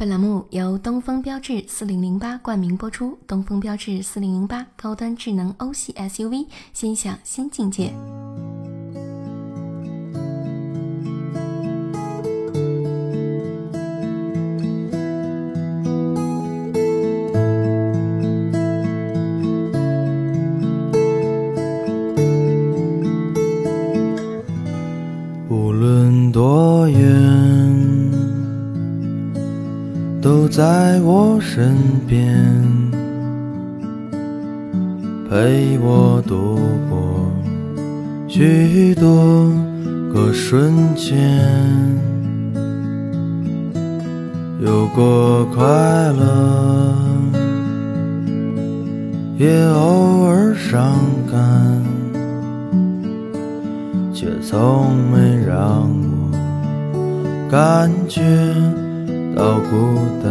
本栏目由东风标致四零零八冠名播出。东风标致四零零八高端智能欧系 SUV，心想新境界。边，陪我度过许多个瞬间，有过快乐，也偶尔伤感。却从没让我感觉到孤单。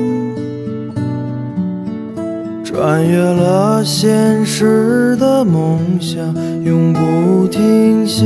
穿越了现实的梦想，永不停歇。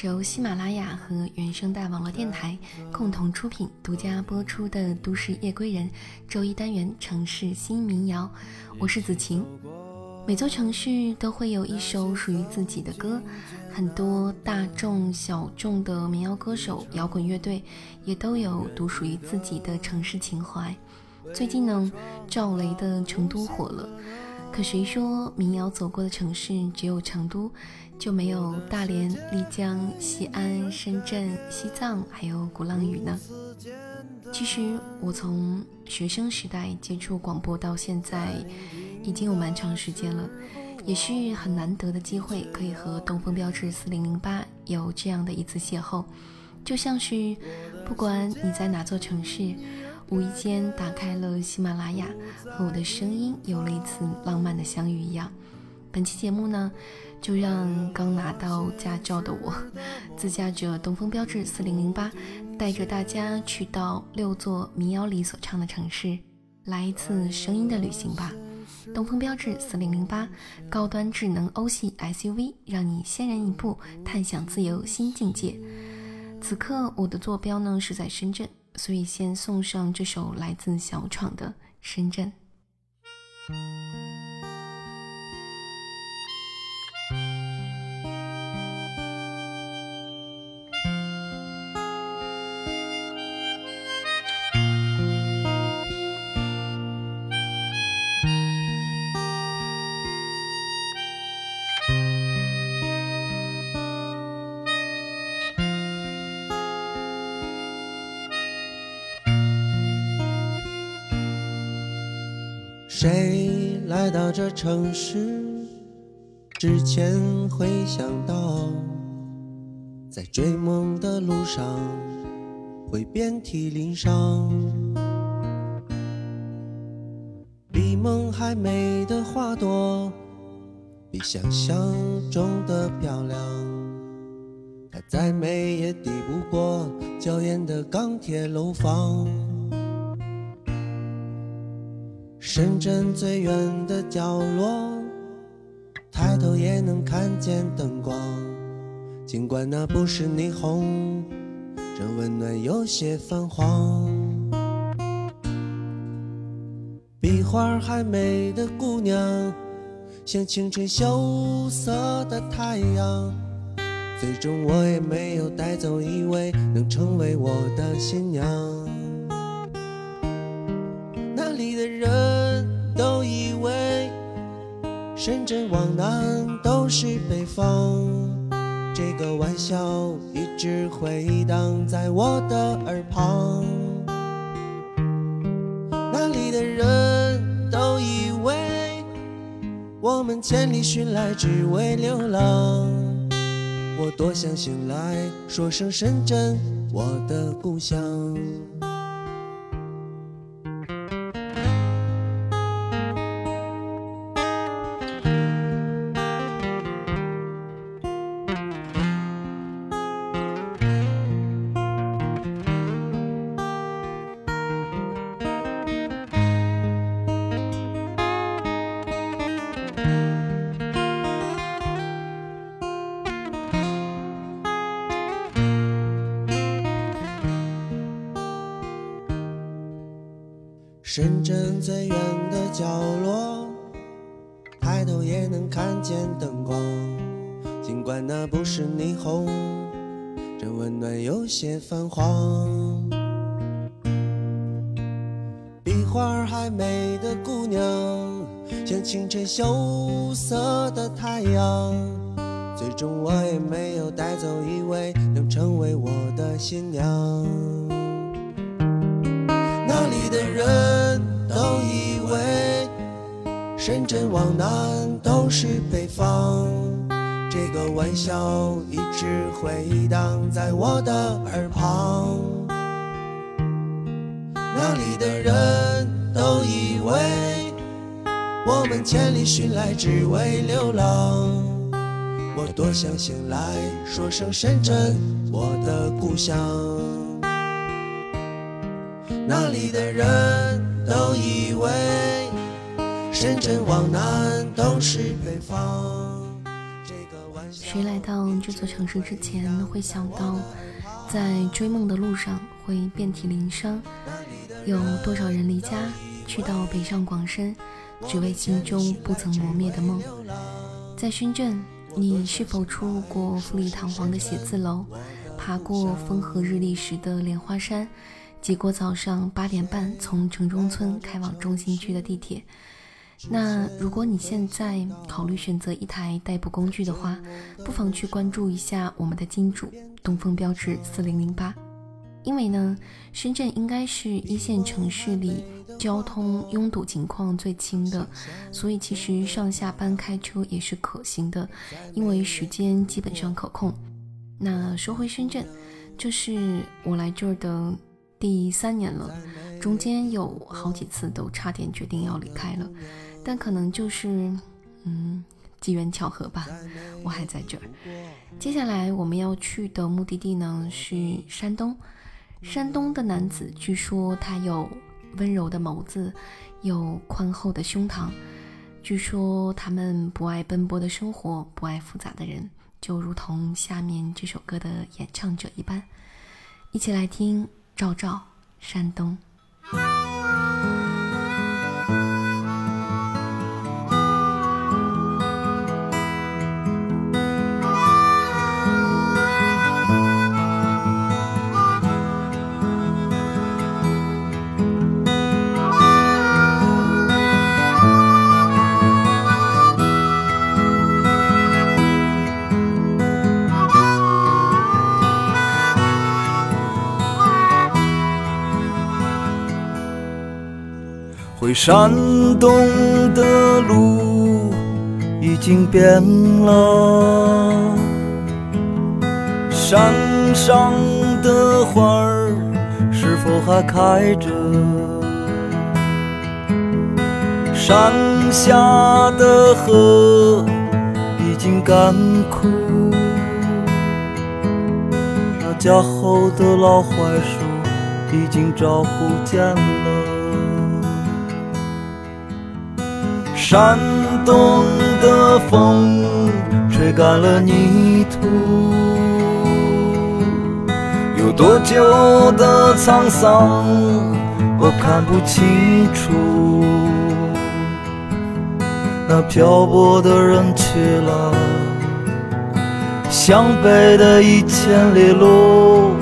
是由喜马拉雅和原声带网络电台共同出品、独家播出的《都市夜归人》周一单元城市新民谣，我是子晴。每座城市都会有一首属于自己的歌，很多大众小众的民谣歌手、摇滚乐队也都有独属于自己的城市情怀。最近呢，赵雷的《成都》火了，可谁说民谣走过的城市只有成都？就没有大连、丽江、西安、深圳、西藏，还有鼓浪屿呢？其实我从学生时代接触广播到现在，已经有蛮长时间了，也是很难得的机会，可以和东风标致四零零八有这样的一次邂逅，就像是不管你在哪座城市，无意间打开了喜马拉雅，和我的声音有了一次浪漫的相遇一样。本期节目呢，就让刚拿到驾照的我，自驾着东风标致四零零八，带着大家去到六座民谣里所唱的城市，来一次声音的旅行吧。东风标致四零零八，高端智能欧系 SUV，让你先人一步探享自由新境界。此刻我的坐标呢是在深圳，所以先送上这首来自小闯的《深圳》。谁来到这城市之前会想到，在追梦的路上会遍体鳞伤。比梦还美的花朵，比想象中的漂亮。它再美也抵不过娇艳的钢铁楼房。深圳最远的角落，抬头也能看见灯光。尽管那不是霓虹，这温暖有些泛黄。比花还美的姑娘，像清晨羞涩的太阳。最终我也没有带走一位能成为我的新娘。往南都是北方，这个玩笑一直回荡在我的耳旁。那里的人都以为我们千里寻来只为流浪。我多想醒来，说声深圳，我的故乡。那不是霓虹，这温暖有些泛黄。比花还美的姑娘，像清晨羞涩的太阳。最终我也没有带走一位能成为我的新娘。那里的人都以为深圳往南都是北方，这个玩笑一直回荡在我的耳旁。那里的人都以为我们千里寻来只为流浪，我多想醒来说声深圳，我的故乡。那里的人都以为深圳往南都是北方。谁来到这座城市之前，会想到在追梦的路上会遍体鳞伤？有多少人离家去到北上广深，只为心中不曾磨灭的梦？在深圳，你是否出入过富丽堂皇的写字楼，爬过风和日丽时的莲花山？挤过早上八点半从城中村开往中心区的地铁。那如果你现在考虑选择一台代步工具的话，不妨去关注一下我们的金主东风标致四零零八，因为呢，深圳应该是一线城市里交通拥堵情况最轻的，所以其实上下班开车也是可行的，因为时间基本上可控。那说回深圳，这是我来这儿的。第三年了，中间有好几次都差点决定要离开了，但可能就是，嗯，机缘巧合吧，我还在这儿。接下来我们要去的目的地呢是山东，山东的男子据说他有温柔的眸子，有宽厚的胸膛，据说他们不爱奔波的生活，不爱复杂的人，就如同下面这首歌的演唱者一般，一起来听。赵照，山东。Bye. 回山东的路已经变了，山上的花儿是否还开着？山下的河已经干枯，那家后的老槐树已经找不见了。山东的风吹干了泥土，有多久的沧桑，我看不清楚。那漂泊的人去了，向北的一千里路，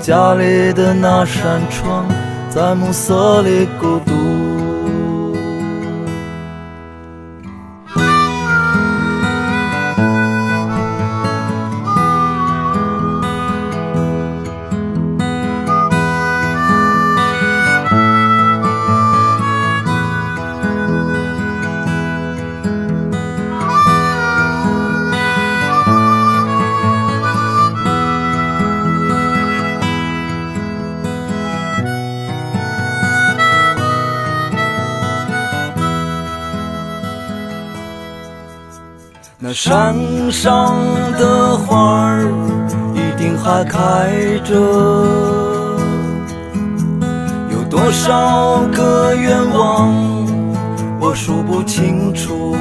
家里的那扇窗在暮色里孤独。山上的花儿一定还开着，有多少个愿望我数不清楚。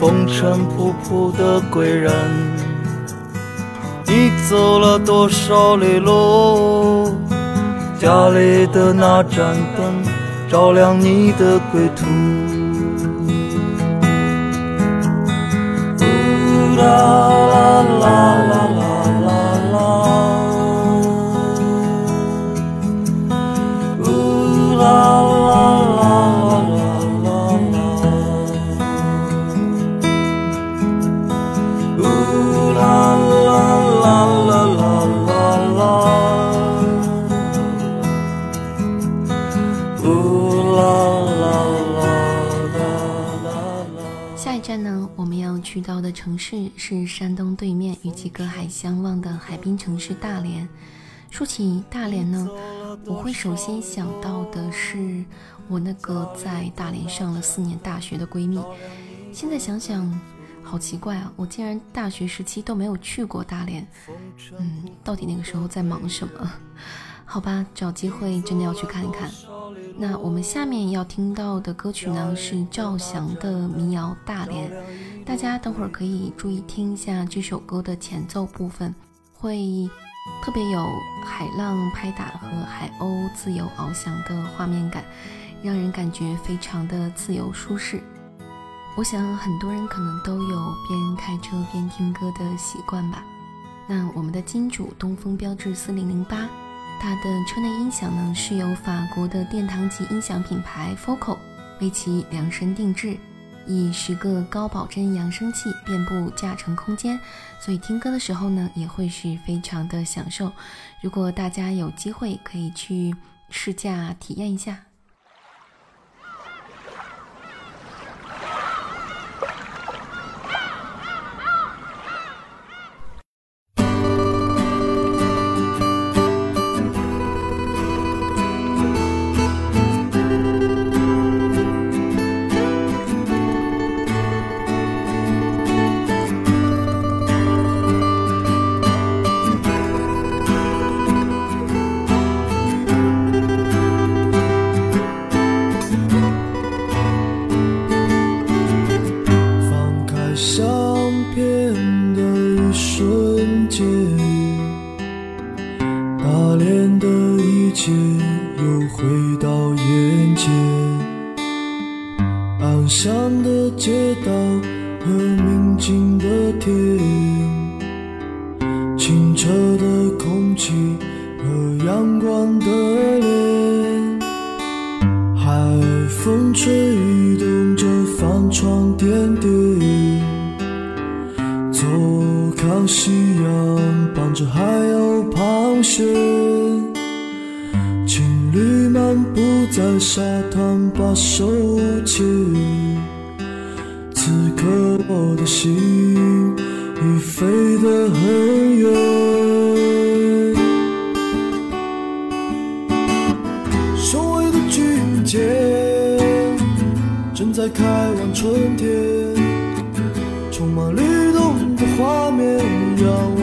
风尘仆仆的归人，你走了多少里路？家里的那盏灯照亮你的归途。la la la. 去到的城市是山东对面与其隔海相望的海滨城市大连。说起大连呢，我会首先想到的是我那个在大连上了四年大学的闺蜜。现在想想，好奇怪啊，我竟然大学时期都没有去过大连。嗯，到底那个时候在忙什么？好吧，找机会真的要去看一看。那我们下面要听到的歌曲呢是赵翔的民谣《大连》，大家等会儿可以注意听一下这首歌的前奏部分，会特别有海浪拍打和海鸥自由翱翔的画面感，让人感觉非常的自由舒适。我想很多人可能都有边开车边听歌的习惯吧。那我们的金主东风标致四零零八。它的车内音响呢是由法国的殿堂级音响品牌 Focal 为其量身定制，以十个高保真扬声器遍布驾乘空间，所以听歌的时候呢也会是非常的享受。如果大家有机会可以去试驾体验一下。回到眼前。安详的街道和宁静的天，清澈的空气和阳光的脸。海风吹动着帆船点点，左看夕阳伴着海鸥盘旋，沙滩把手牵，此刻我的心已飞得很远。雄伟的军舰正在开往春天，充满律动的画面让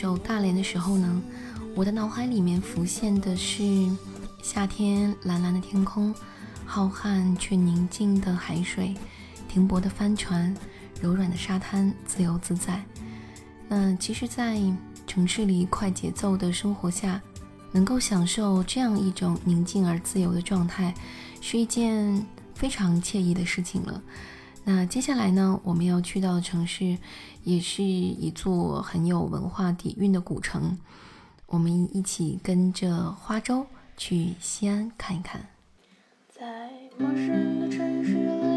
首《大连》的时候呢，我的脑海里面浮现的是夏天蓝蓝的天空，浩瀚却宁静的海水，停泊的帆船，柔软的沙滩，自由自在。那其实，在城市里快节奏的生活下，能够享受这样一种宁静而自由的状态，是一件非常惬意的事情了。那接下来呢，我们要去到的城市，也是一座很有文化底蕴的古城。我们一起跟着花粥去西安看一看。在陌生的城市里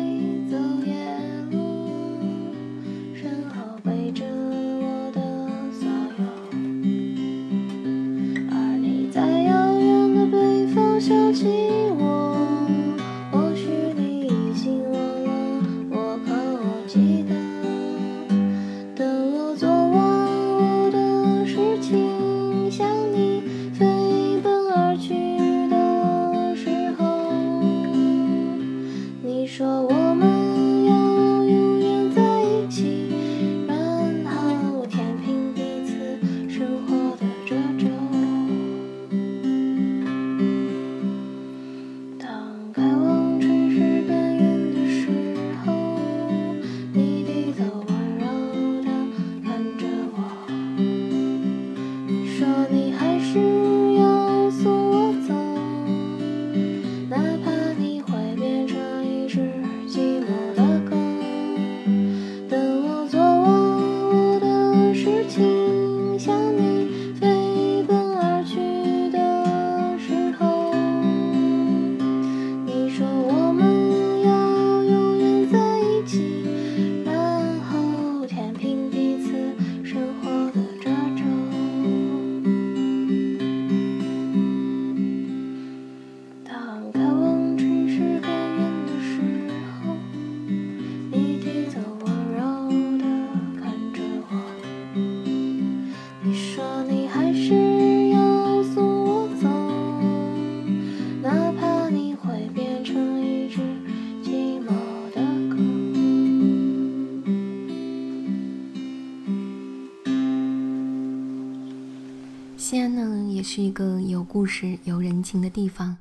是、有人情的地方，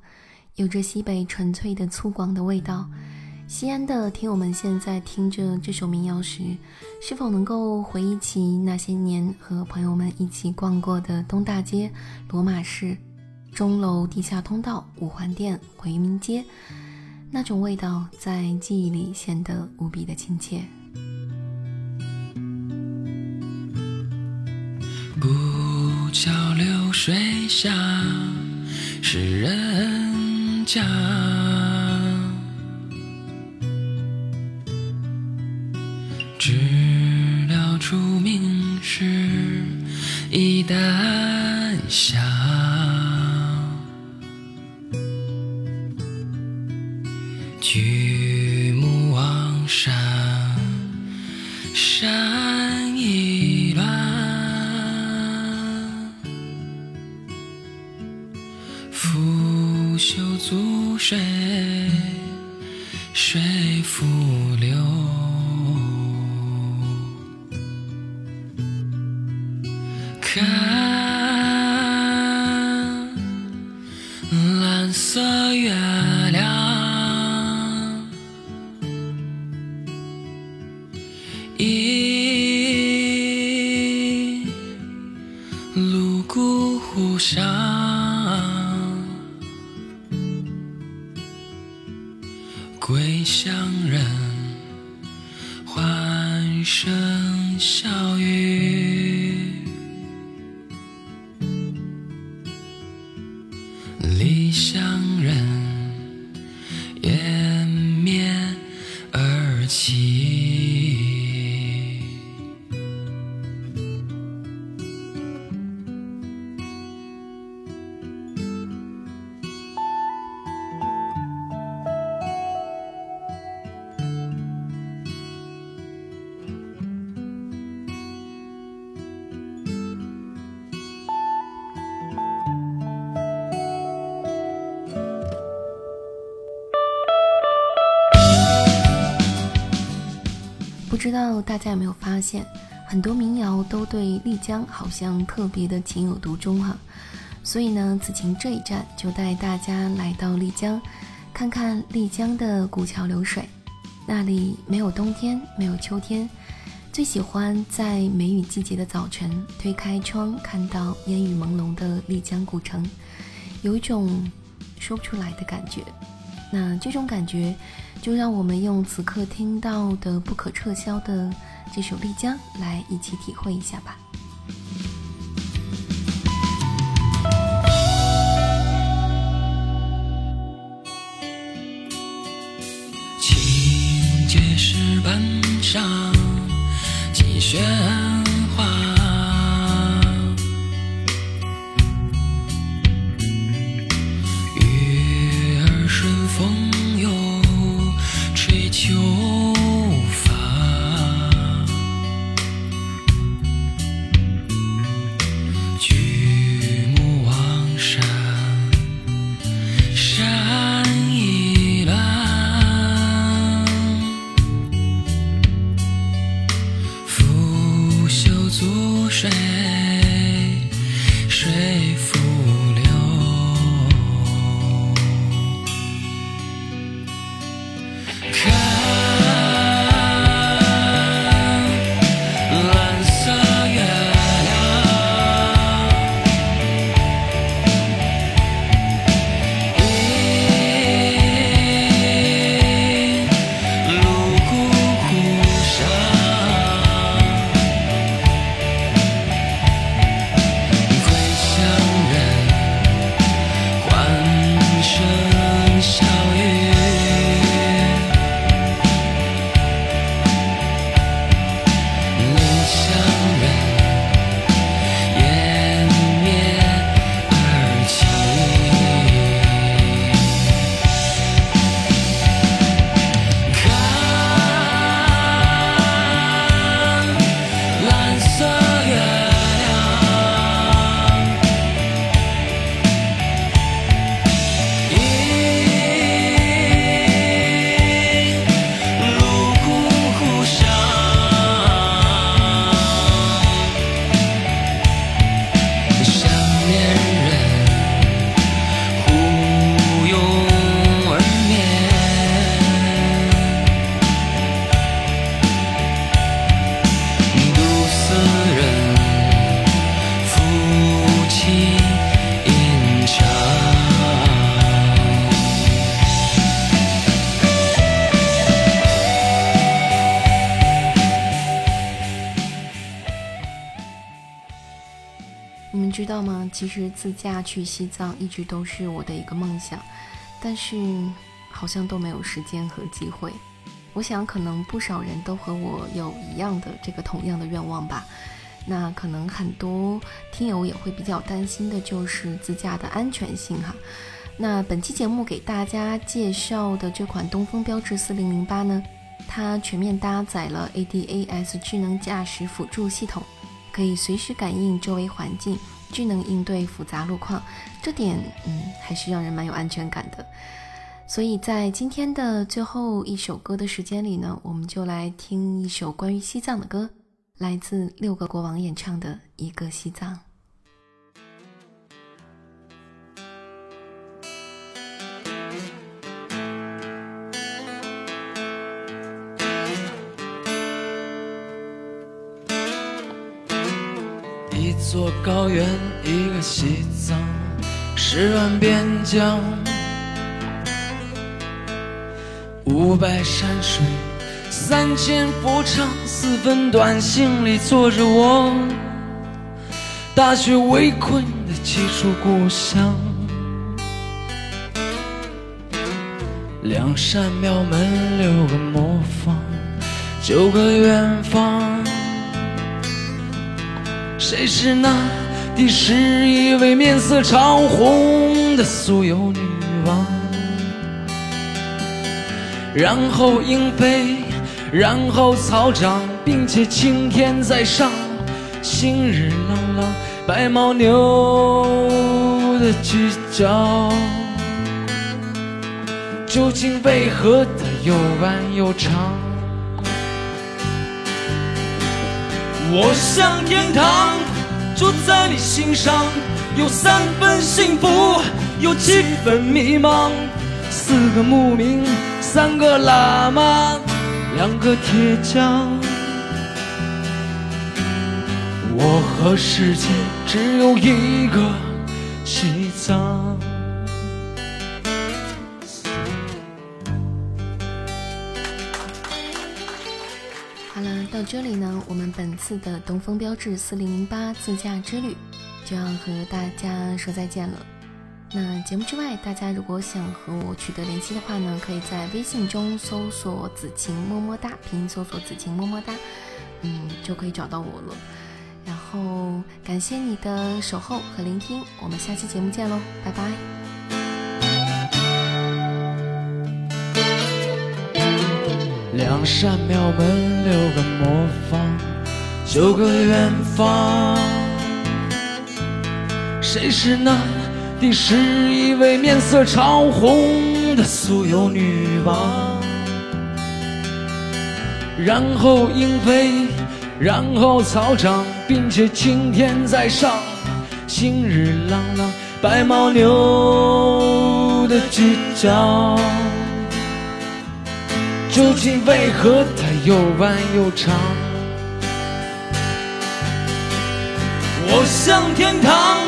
有着西北纯粹的粗犷的味道。西安的听友们现在听着这首民谣时，是否能够回忆起那些年和朋友们一起逛过的东大街、罗马市、钟楼地下通道、五环店、回民街？那种味道在记忆里显得无比的亲切。古桥流水下，是人家。知了出名时，一旦下。拂袖足水，水复流。看不知道大家有没有发现，很多民谣都对丽江好像特别的情有独钟哈。所以呢，子晴这一站就带大家来到丽江，看看丽江的古桥流水。那里没有冬天，没有秋天，最喜欢在梅雨季节的早晨推开窗，看到烟雨朦胧的丽江古城，有一种说不出来的感觉。那这种感觉，就让我们用此刻听到的不可撤销的这首《丽江》来一起体会一下吧。其实自驾去西藏一直都是我的一个梦想，但是好像都没有时间和机会。我想，可能不少人都和我有一样的这个同样的愿望吧。那可能很多听友也会比较担心的就是自驾的安全性哈。那本期节目给大家介绍的这款东风标致四零零八呢，它全面搭载了 ADAS 智能驾驶辅助系统，可以随时感应周围环境，智能应对复杂路况。这点，嗯，还是让人蛮有安全感的。所以在今天的最后一首歌的时间里呢，我们就来听一首关于西藏的歌，来自六个国王演唱的《一个西藏》。座高原，一个西藏，十万边疆，五百山水，三千佛唱，四分短信里坐着我，大雪围困的几处故乡，两扇庙门，六个磨坊，九个远方。谁是那第十一位面色潮红的酥油女王？然后鹰飞，然后草长，并且青天在上，新日朗朗，白牦牛的犄角，究竟为何它又弯又长？我向天堂，住在你心上，有三分幸福，有七分迷茫。四个牧民，三个喇嘛，两个铁匠。我和世界只有一个西藏。这里呢，我们本次的东风标致四零零八自驾之旅就要和大家说再见了。那节目之外，大家如果想和我取得联系的话呢，可以在微信中搜索“子晴么么哒”，拼音搜索“子晴么么哒”，嗯，就可以找到我了。然后感谢你的守候和聆听，我们下期节目见喽，拜拜。两扇庙门，六个磨坊，九个远方。谁是那第十一位面色潮红的酥油女王？然后鹰飞，然后草长，并且青天在上，新日朗朗，白牦牛的犄角。究竟为何它又弯又长？我向天堂，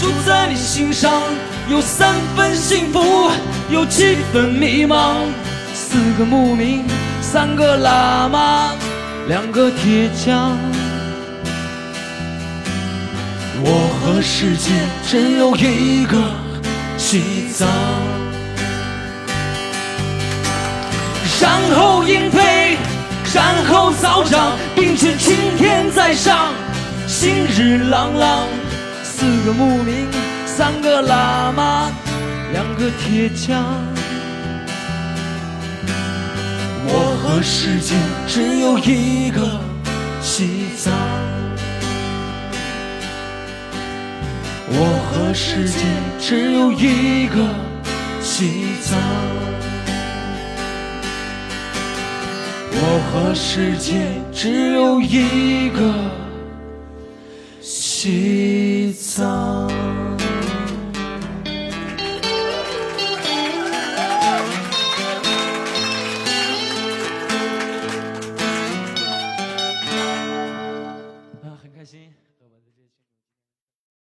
住在你心上，有三分幸福，有七分迷茫。四个牧民，三个喇嘛，两个铁匠。我和世界只有一个西藏。然后鹰飞，然后草长，并且青天在上，新日朗朗。四个牧民，三个喇嘛，两个铁匠。我和世界只有一个西藏。我和世界只有一个西藏。我和世界只有一个西藏。